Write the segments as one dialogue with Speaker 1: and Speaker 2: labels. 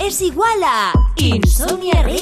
Speaker 1: es igual a Insomnia Radio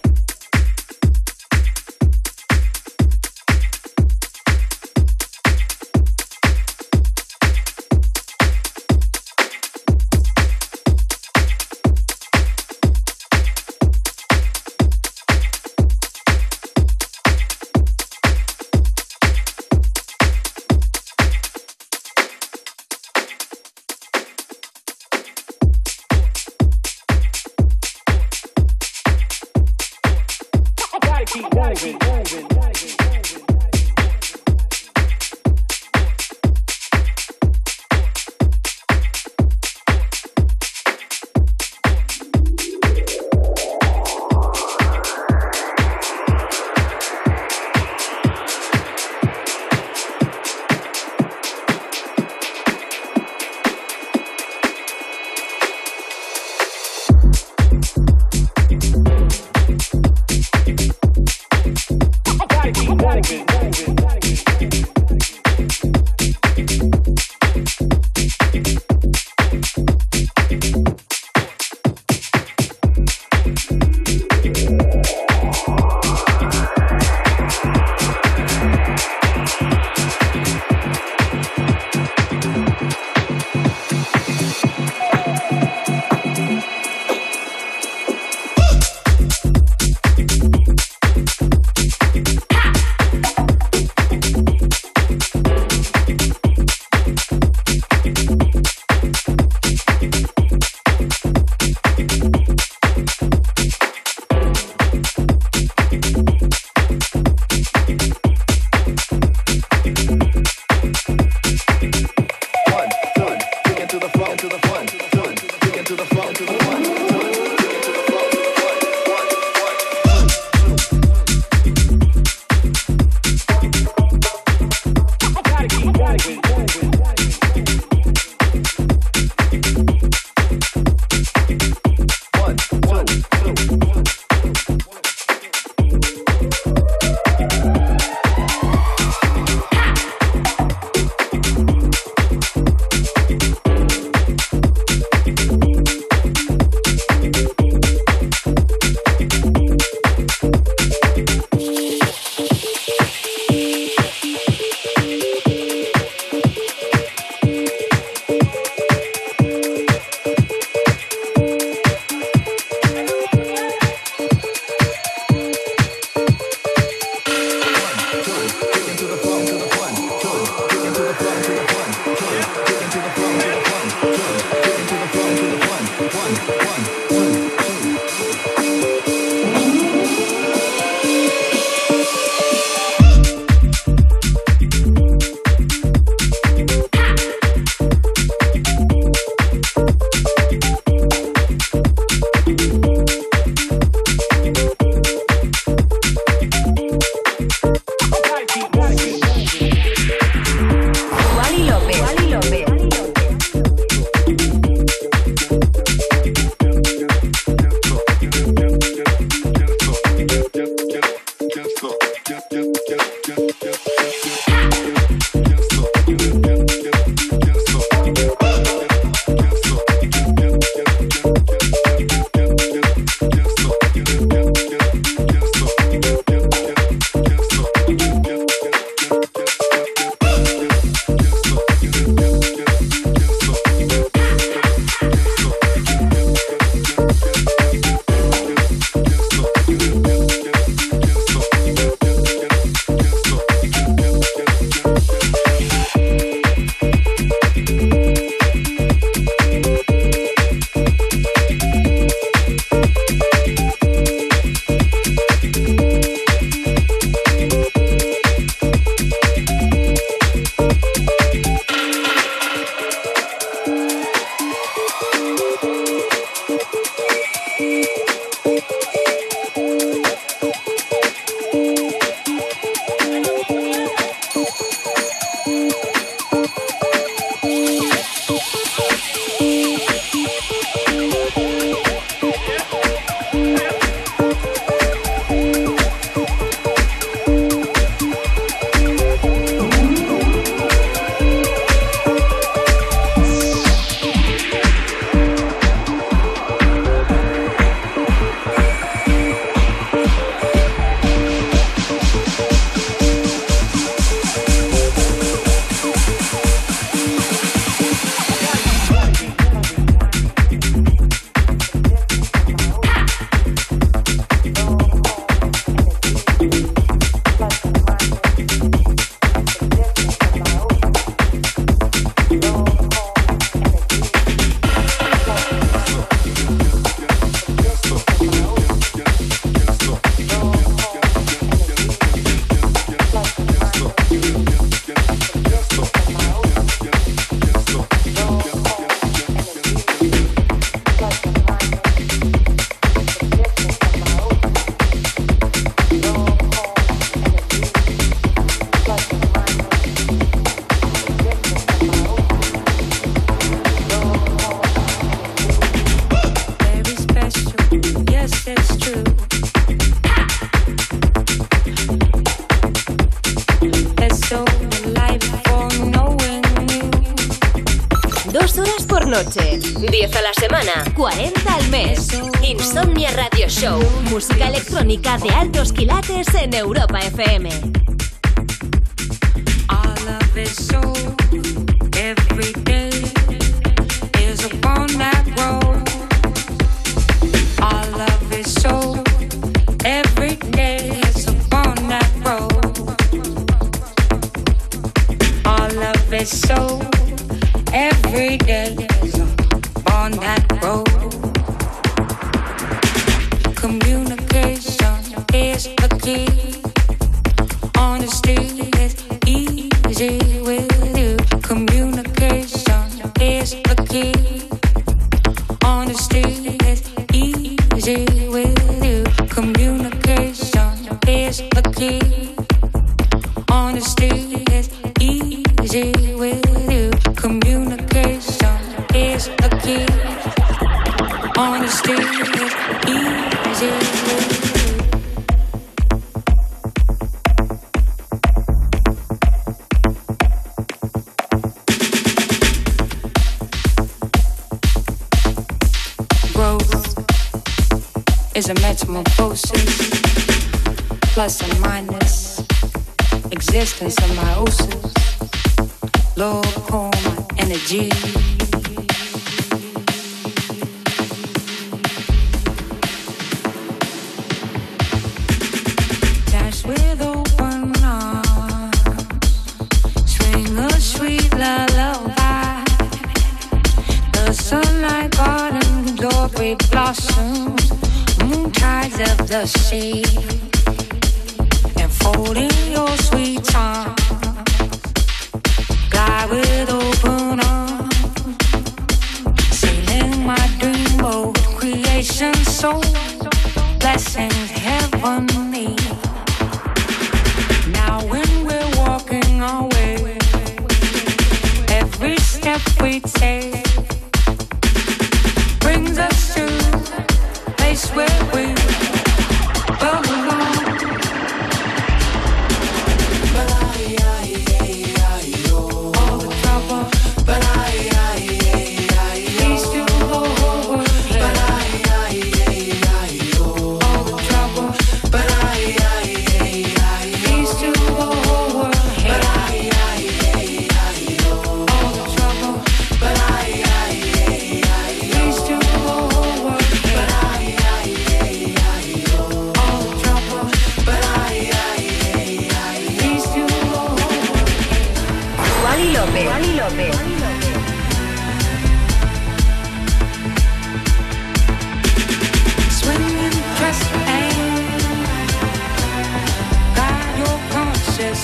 Speaker 2: De altos quilates en Europa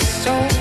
Speaker 3: so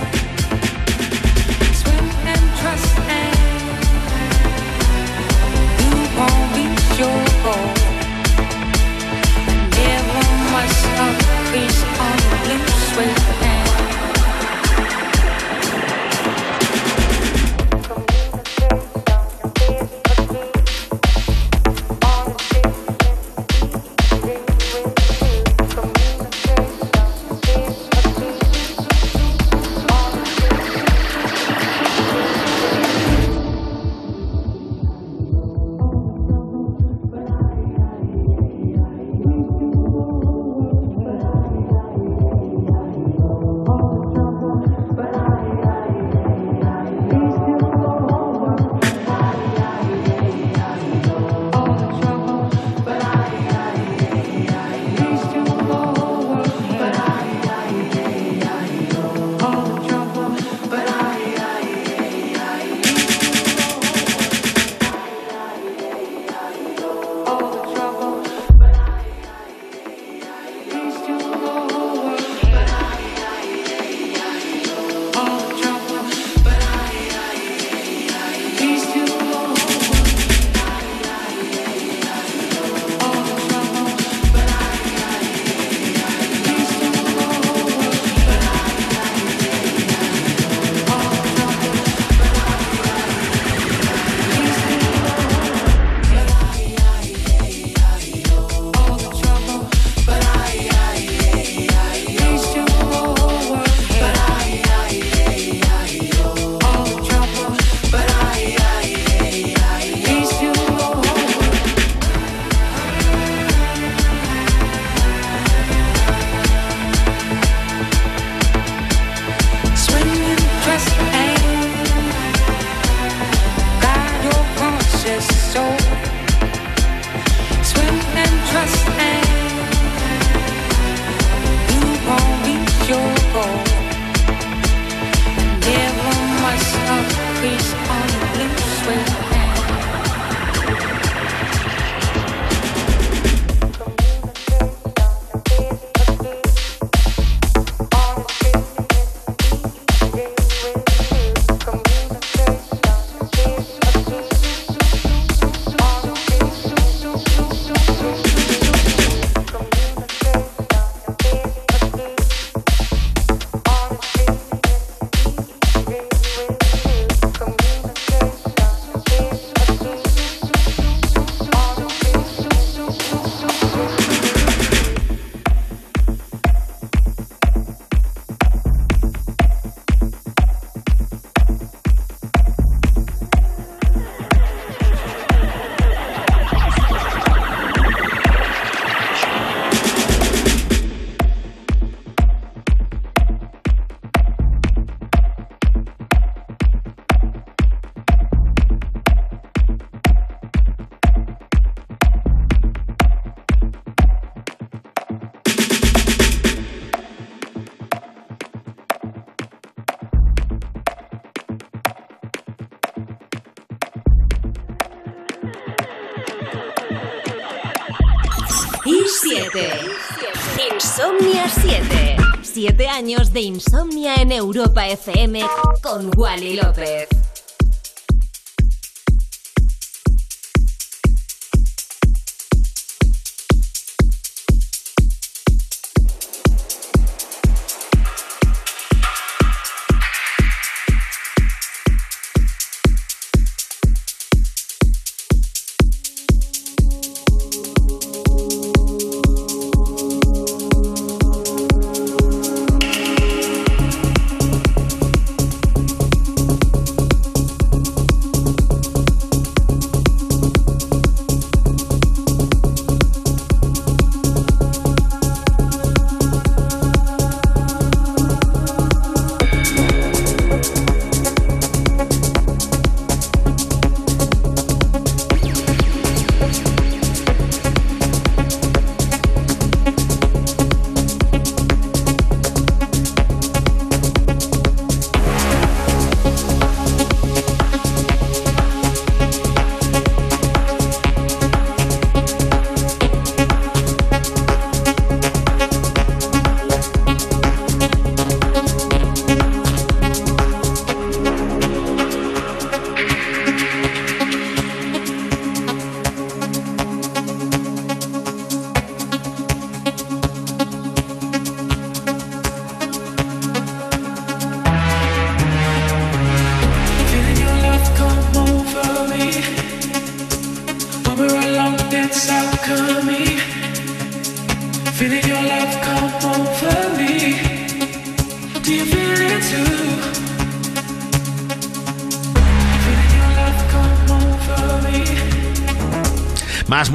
Speaker 3: Insomnia 7. 7 años de insomnia en Europa FM con Wally López.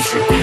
Speaker 4: country.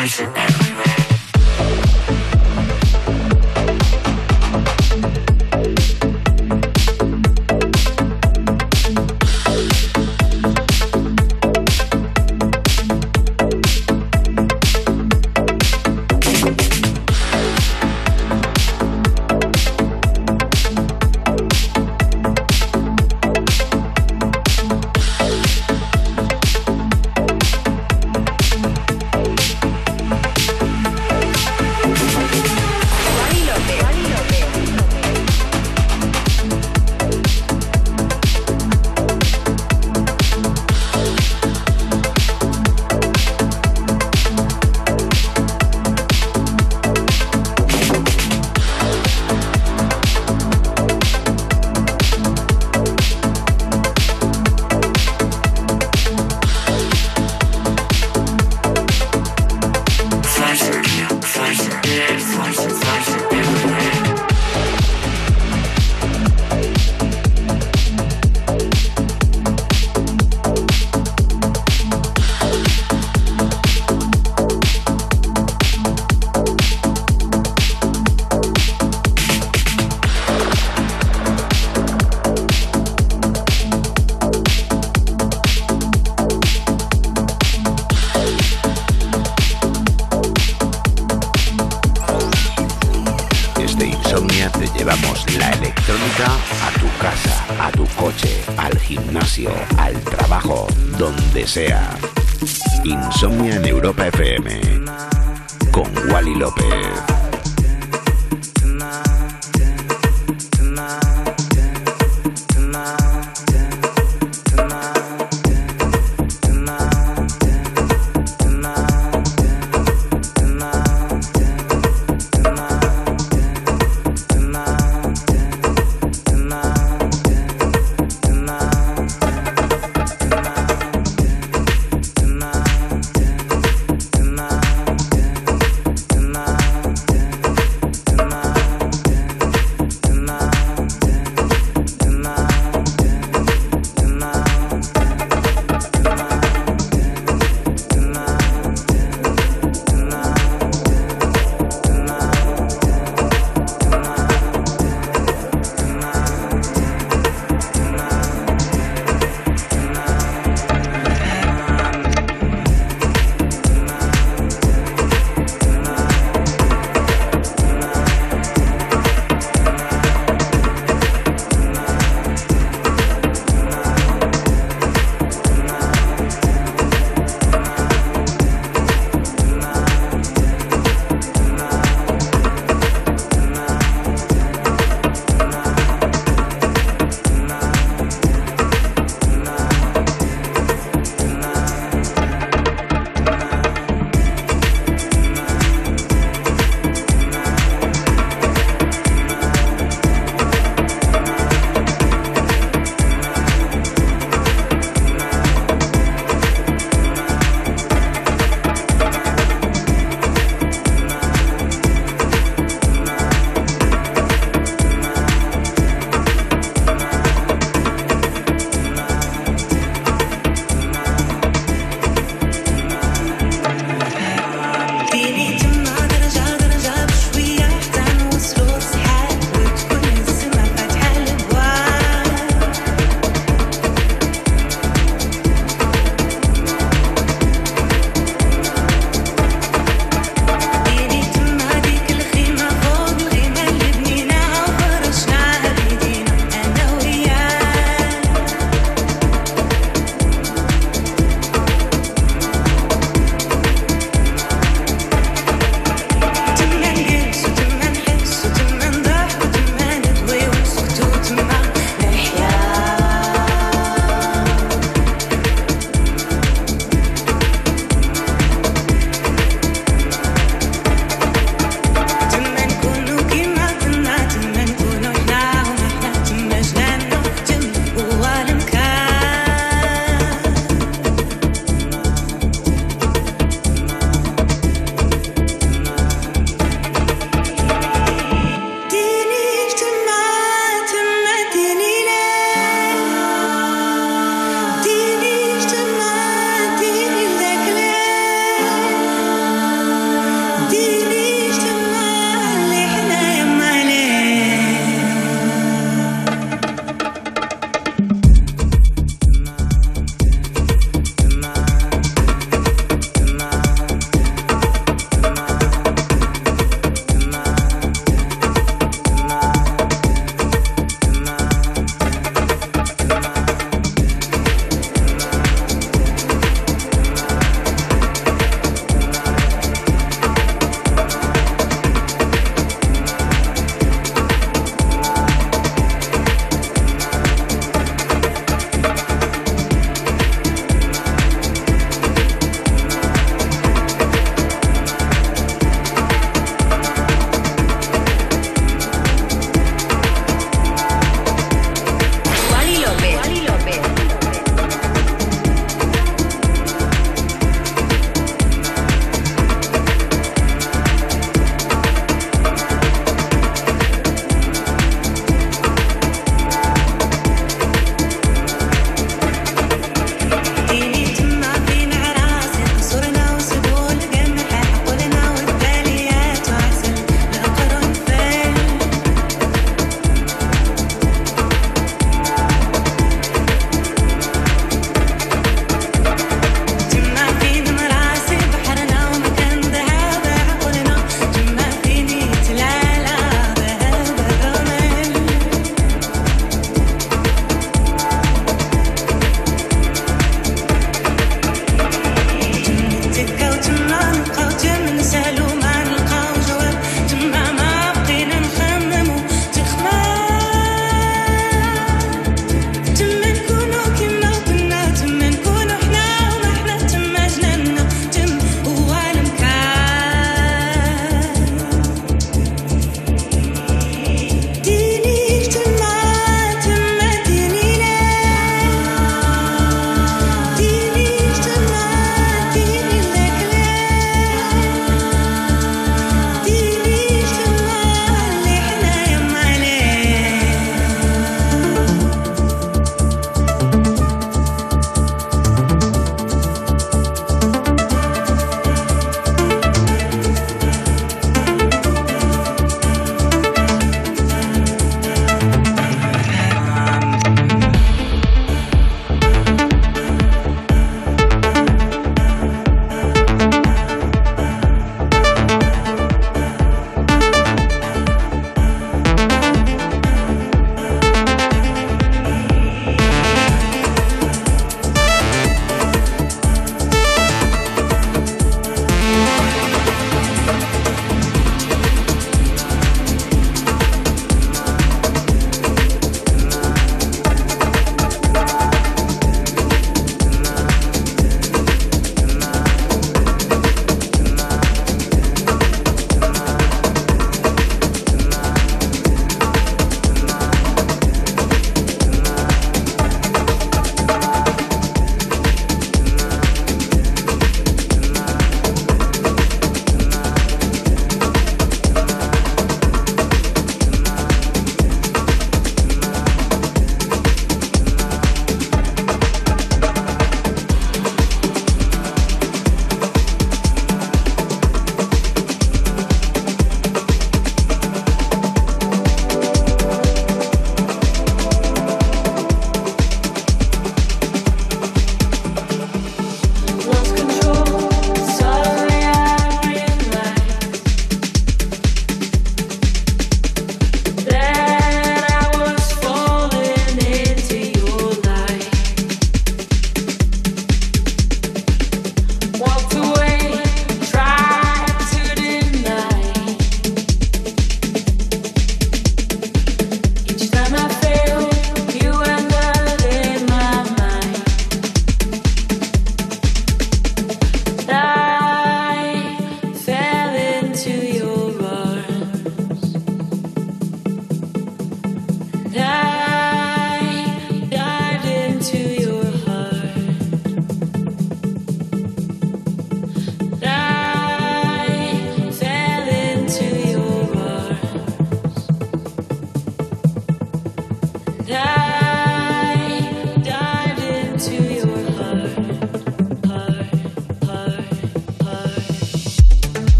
Speaker 4: Marshall.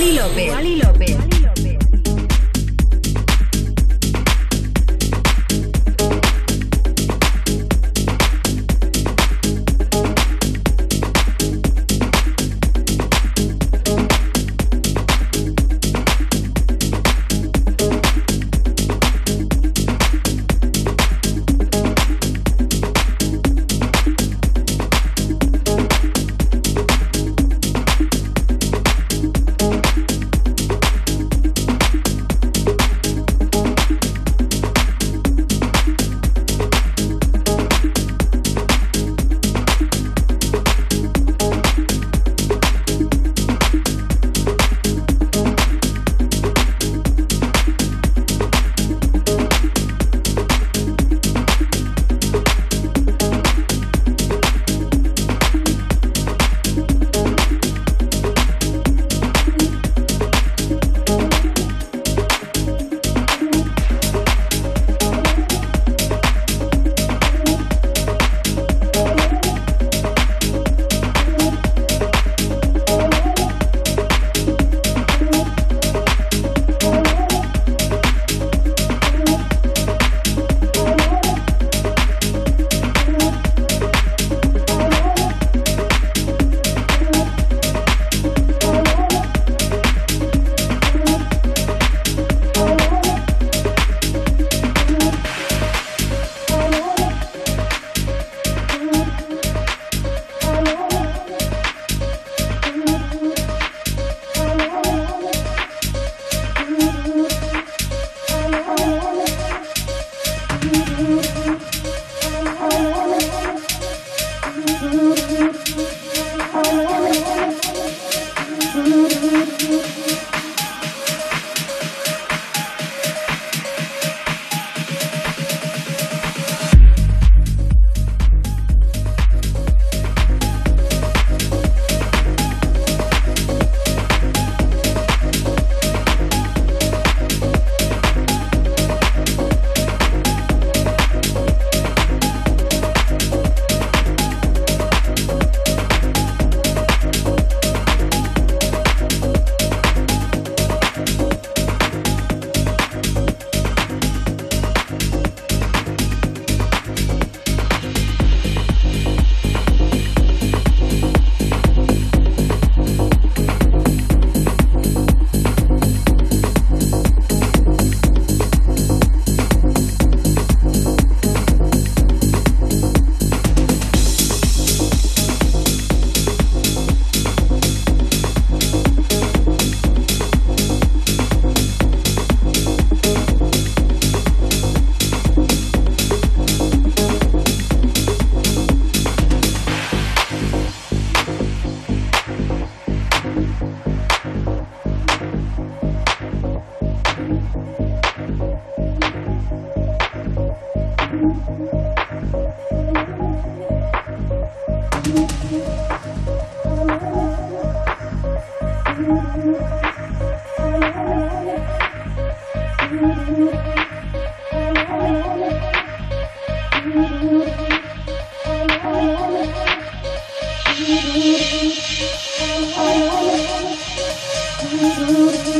Speaker 4: Wally López.
Speaker 2: Thank you.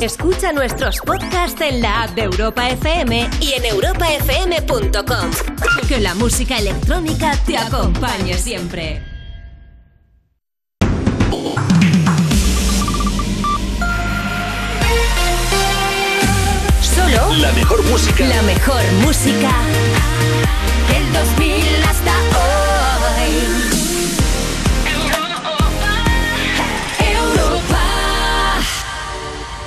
Speaker 1: Escucha nuestros podcasts en la app de Europa FM y en europafm.com. Que la música electrónica te acompañe siempre. Solo
Speaker 5: la mejor música.
Speaker 1: La mejor música